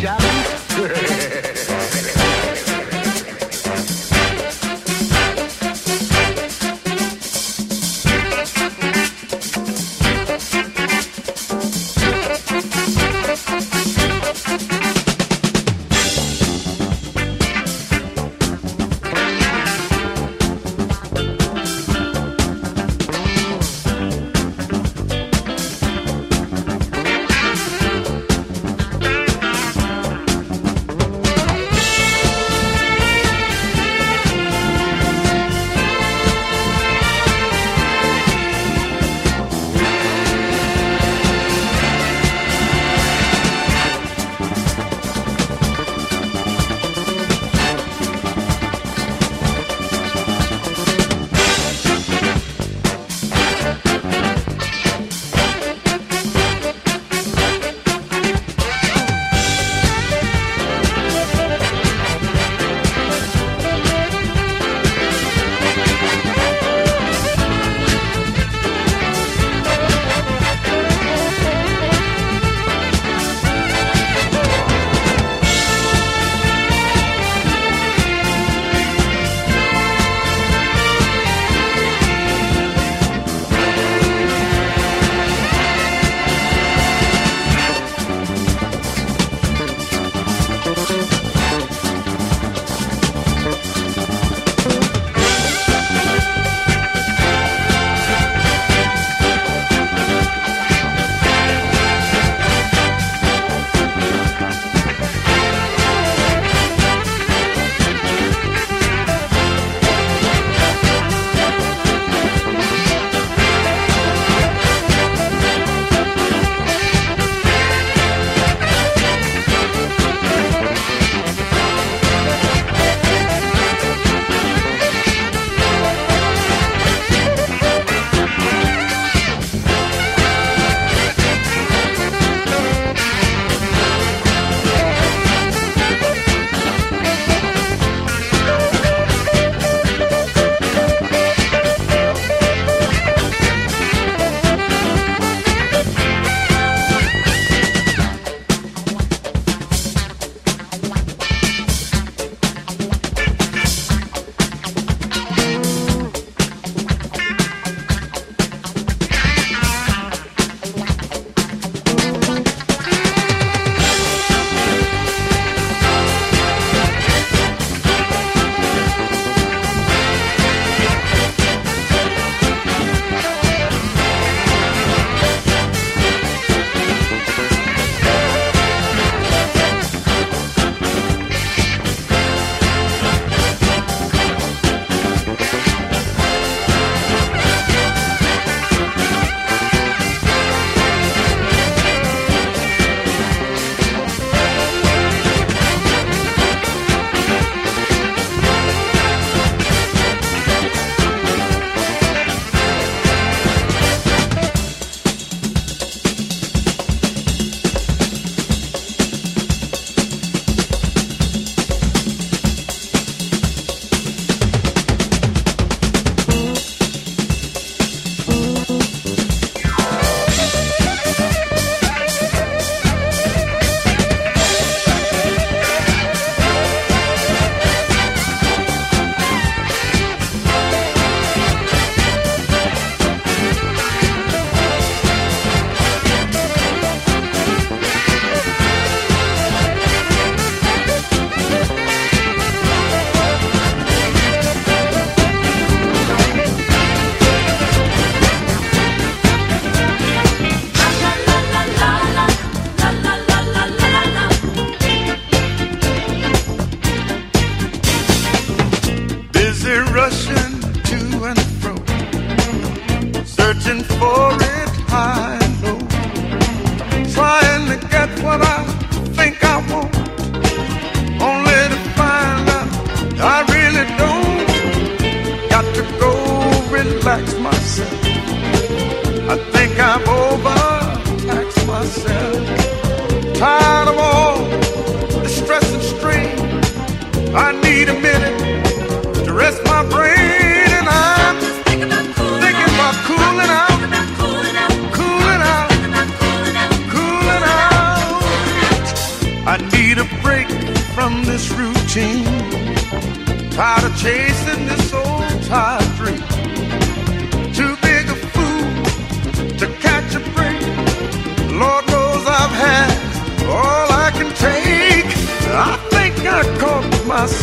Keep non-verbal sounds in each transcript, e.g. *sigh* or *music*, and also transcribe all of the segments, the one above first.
disc *laughs*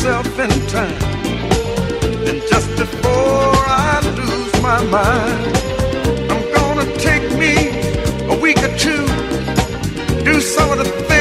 myself in time. And just before I lose my mind, I'm gonna take me a week or two, do some of the things.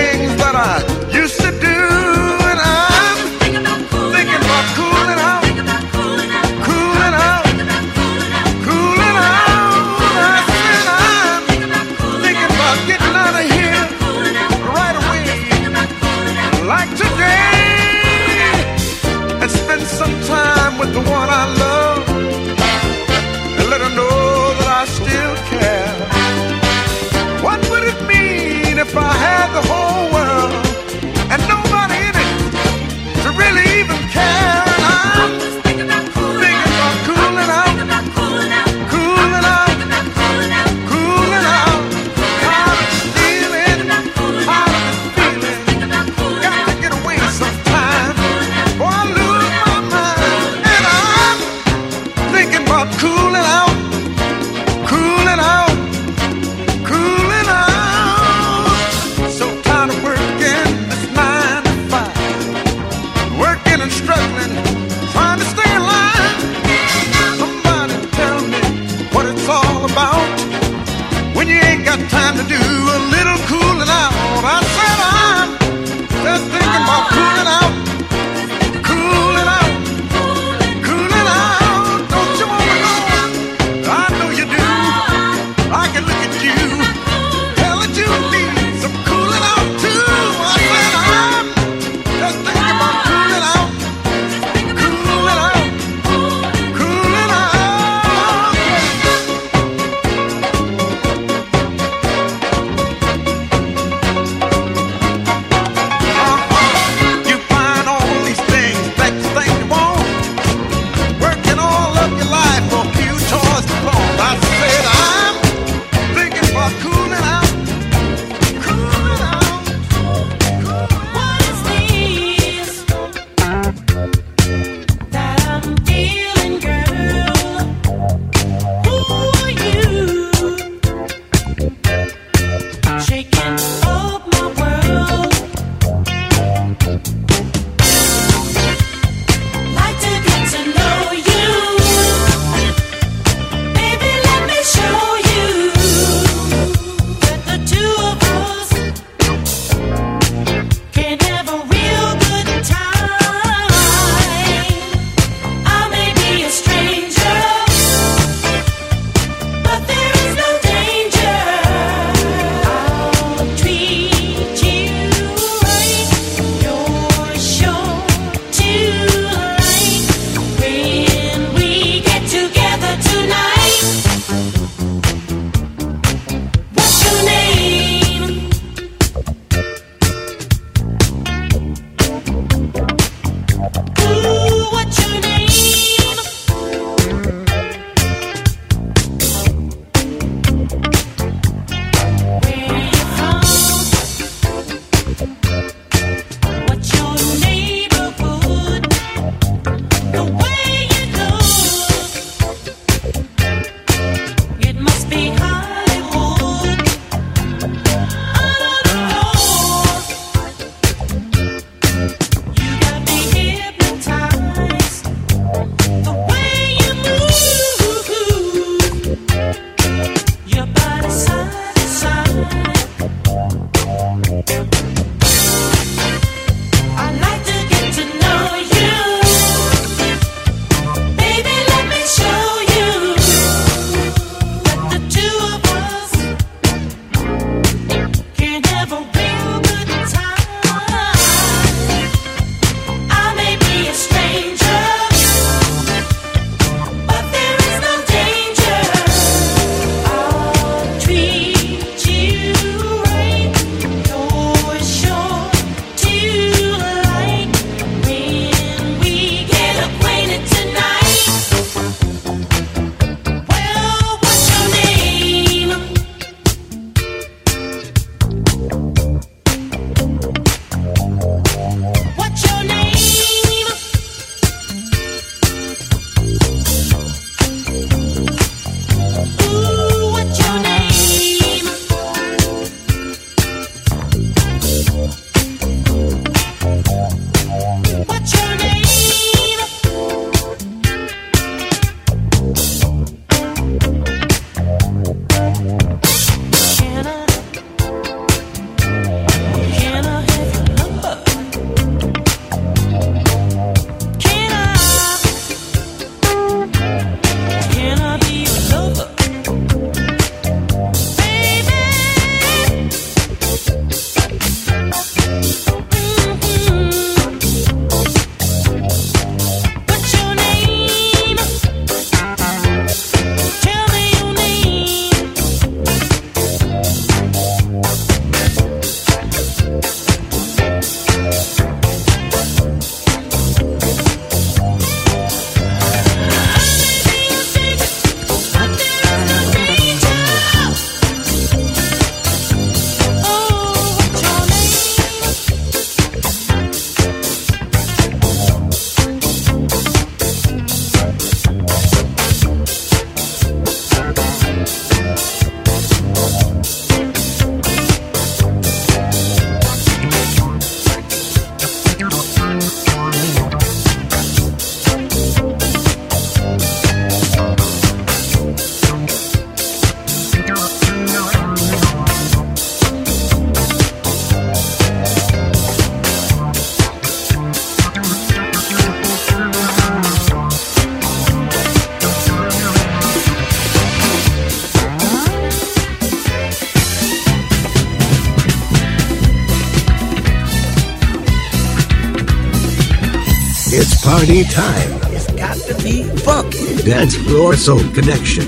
Time. It's got to be funky. Dance Floor Soul Connection.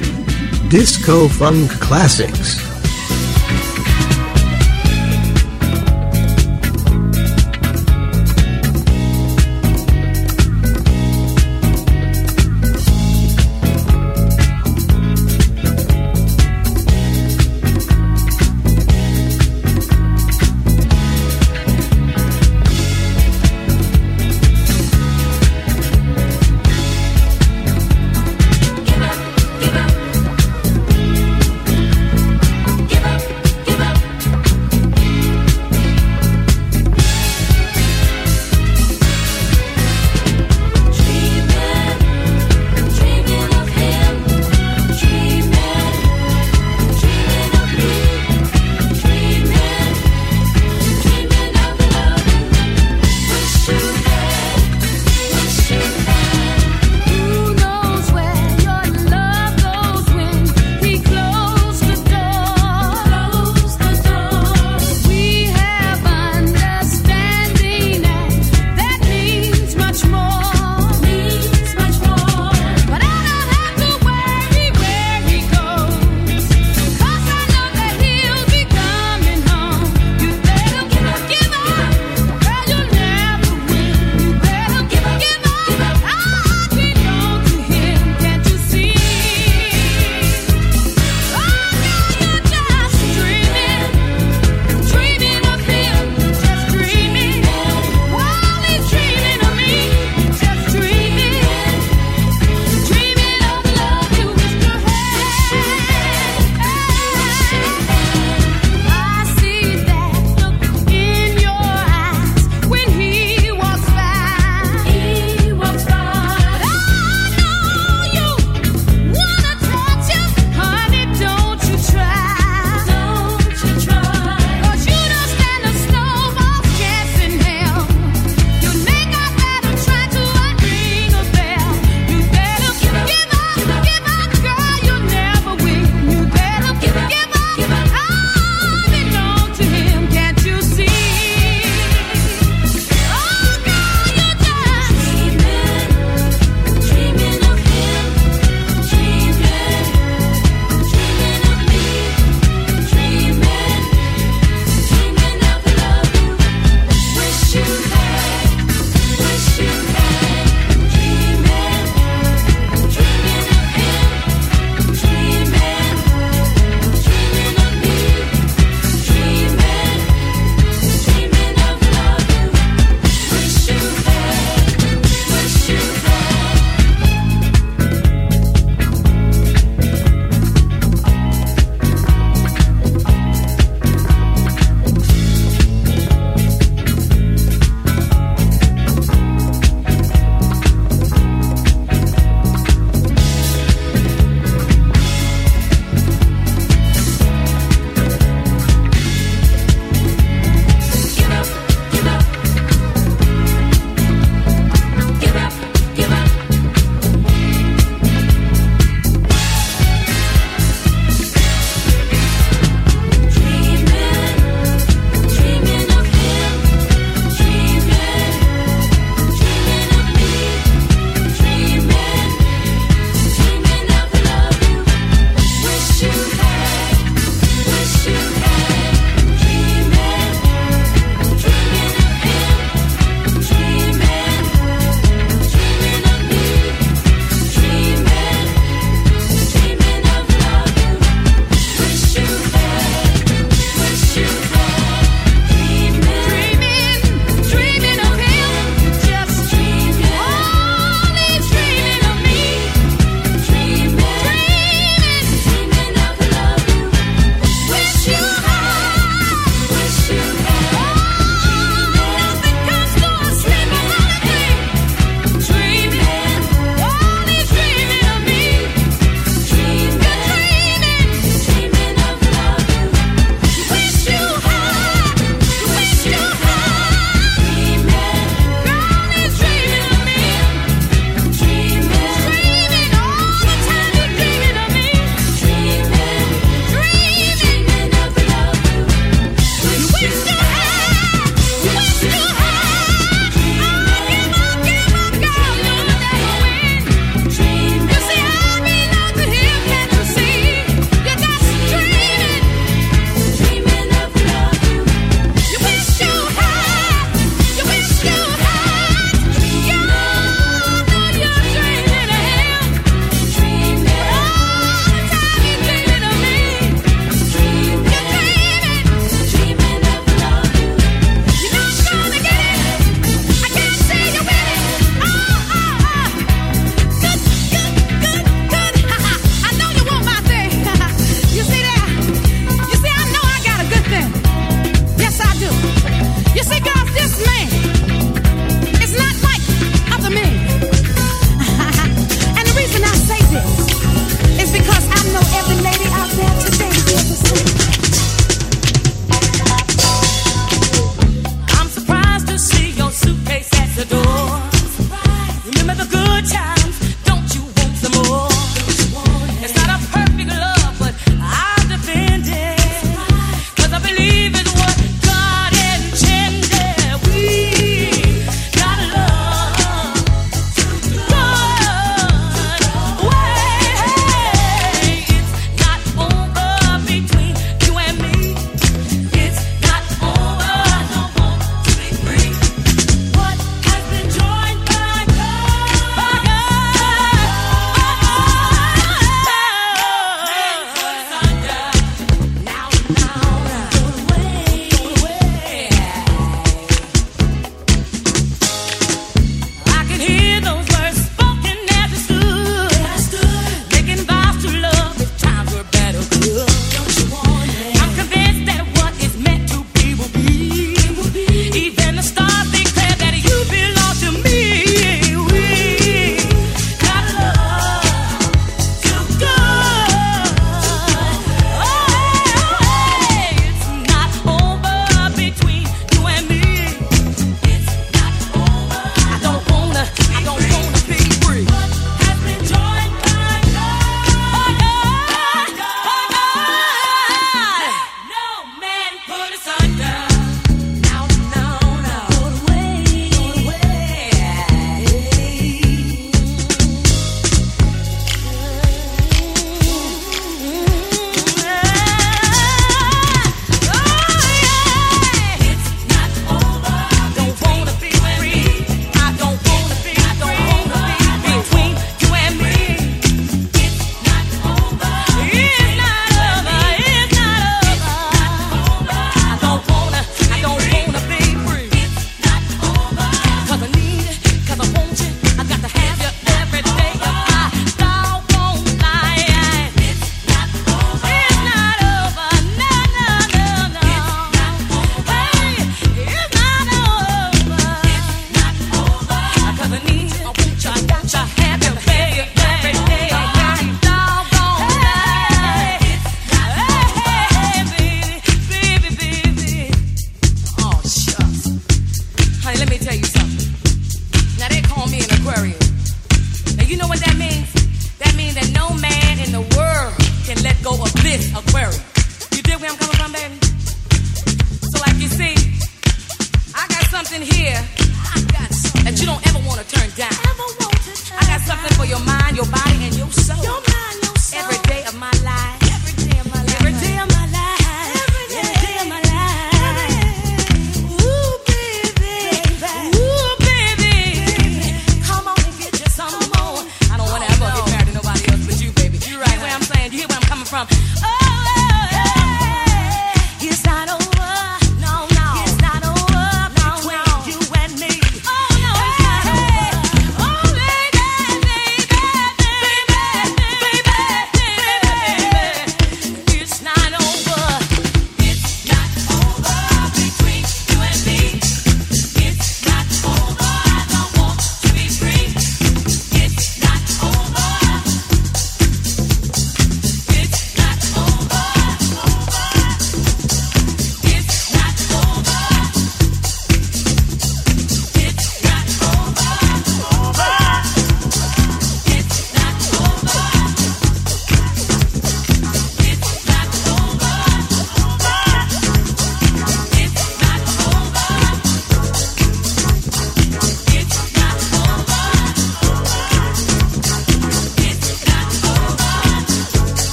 Disco Funk Classics.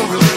so really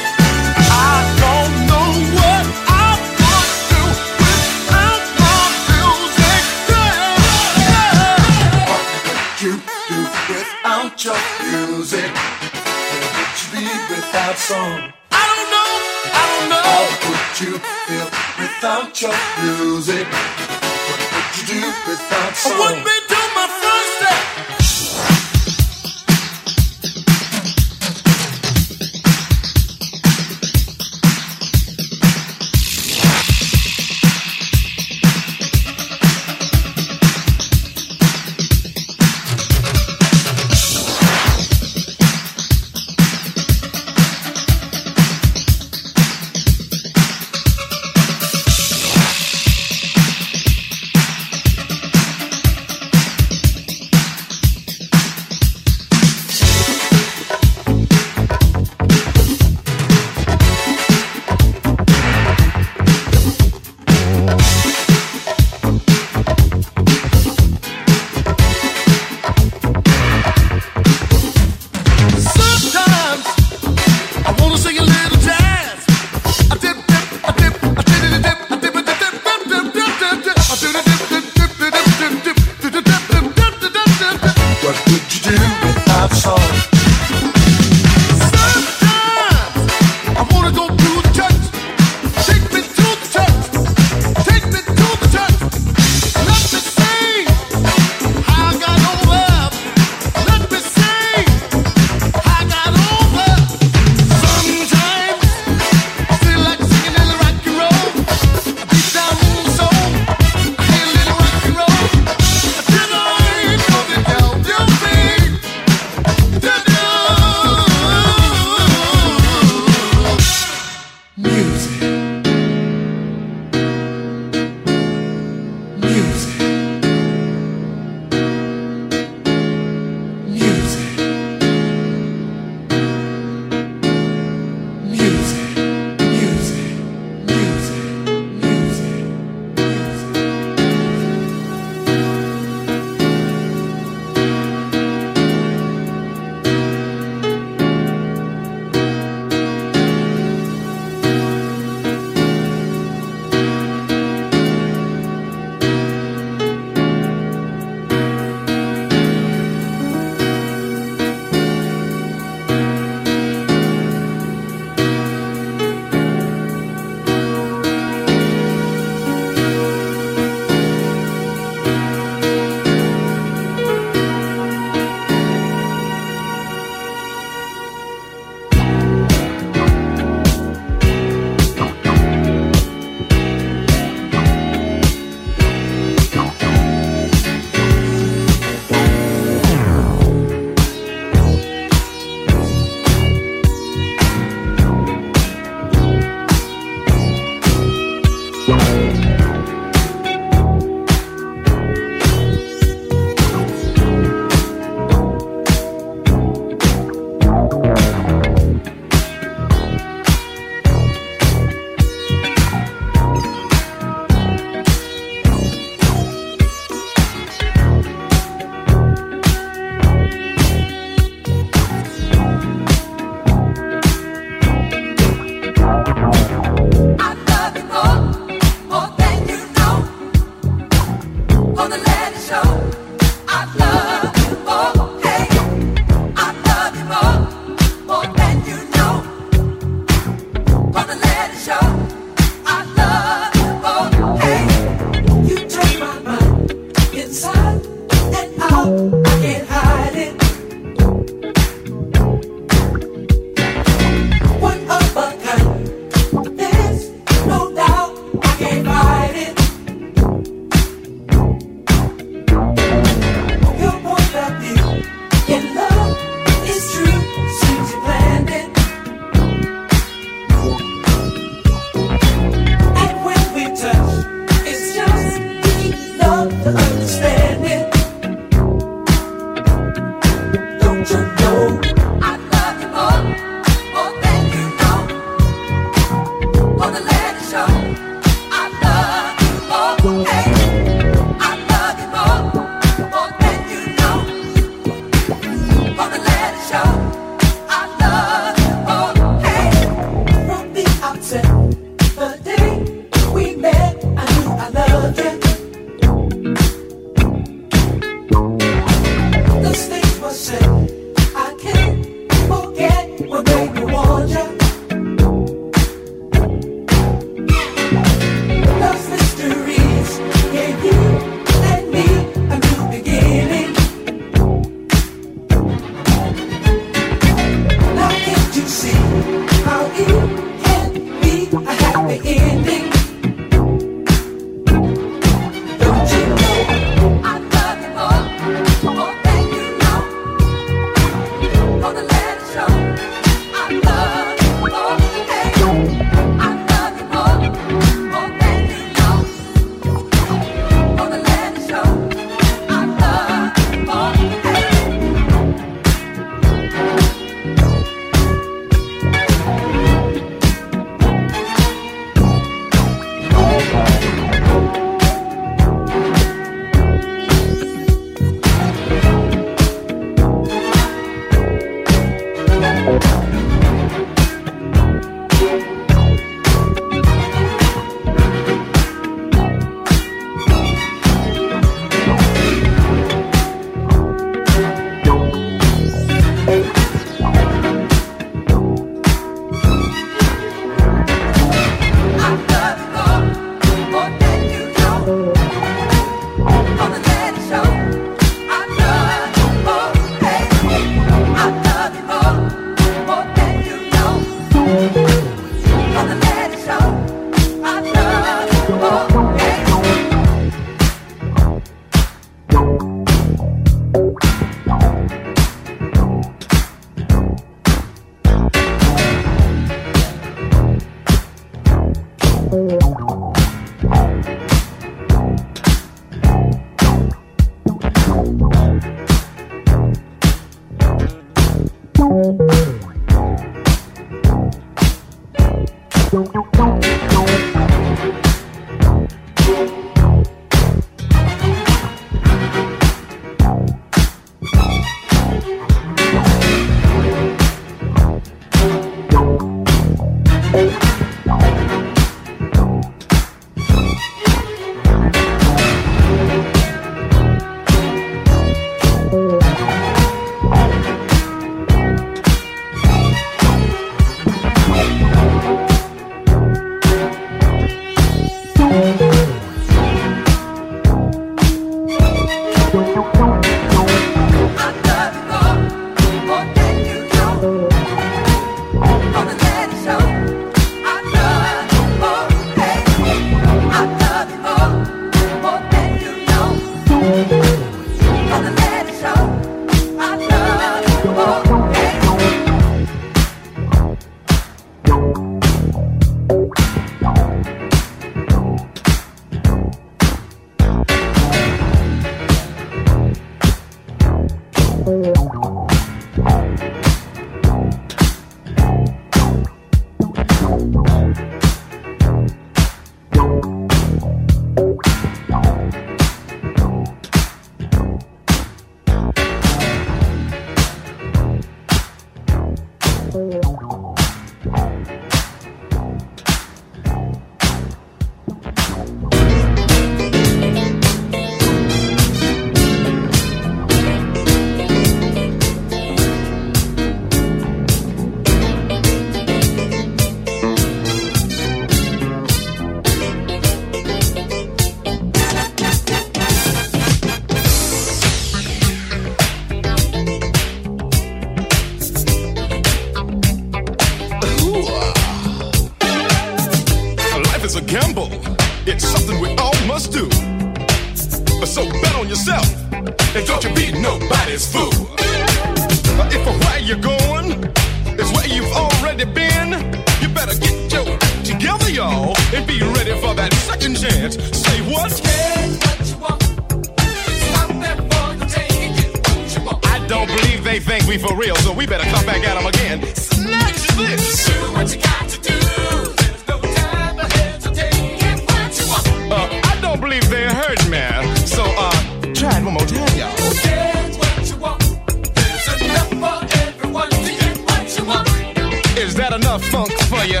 That funk for you?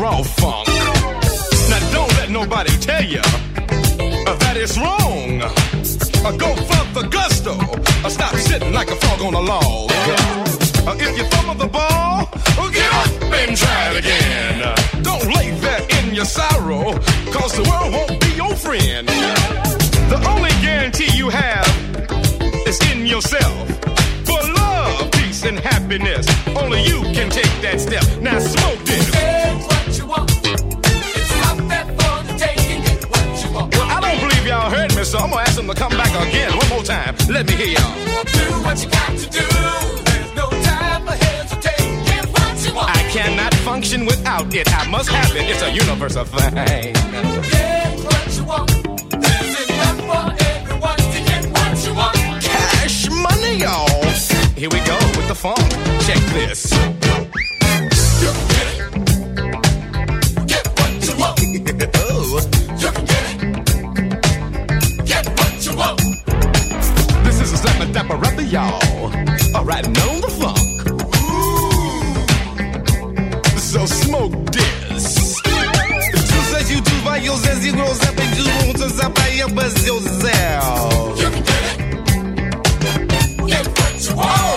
Raw funk. Now, don't let nobody tell you that it's wrong. Uh, go for the gusto. Uh, stop sitting like a frog on a log. Uh, if you thumb the ball, get up and try it again. Don't lay there in your sorrow, cause the world won't be your friend. The only guarantee you have is in yourself. For peace, and happiness, only you can take that step. Now smoke this. Well, I don't believe y'all heard me, so I'm gonna ask them to come back again one more time. Let me hear y'all. Do what you got to I cannot function without it. I must have it. It's a universal thing. It's what you want. There's enough for everyone to get what you want. Cash money, y'all. Here we go the funk. Check this. This is a and dapper rapper, y'all. All right, on the funk. Ooh. So smoke this. Tu sais que tu vas yo zé zero zap et tu montes ça va y buzz yo Oh, Bill Zimmer.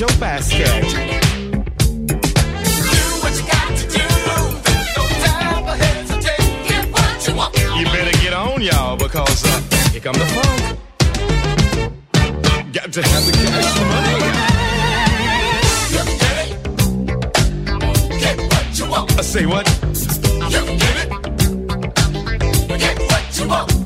your basket. You better get on, y'all, because uh, here come the funk. Got to have the cash money. You get it. Get what you want. I say what? You get it. Get what you want.